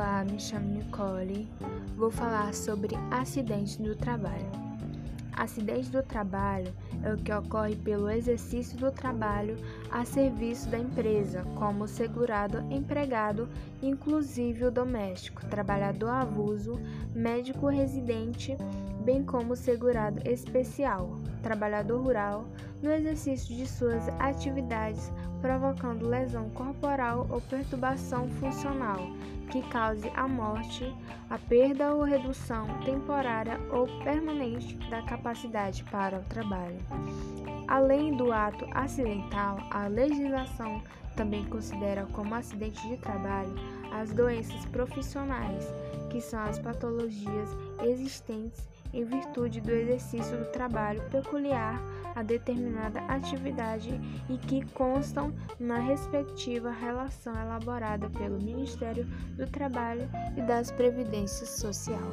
me chamo Nicole. Vou falar sobre acidente do trabalho. Acidente do trabalho é o que ocorre pelo exercício do trabalho a serviço da empresa, como segurado, empregado, inclusive o doméstico, trabalhador avulso, médico residente, bem como segurado especial, trabalhador rural, no exercício de suas atividades, provocando lesão corporal ou perturbação funcional que cause a morte, a perda ou redução temporária ou permanente da capacidade para o trabalho. Além do ato acidental, a legislação também considera como acidente de trabalho as doenças profissionais, que são as patologias existentes em virtude do exercício do trabalho peculiar a determinada atividade e que constam na respectiva relação elaborada pelo Ministério do Trabalho e das Previdência Social.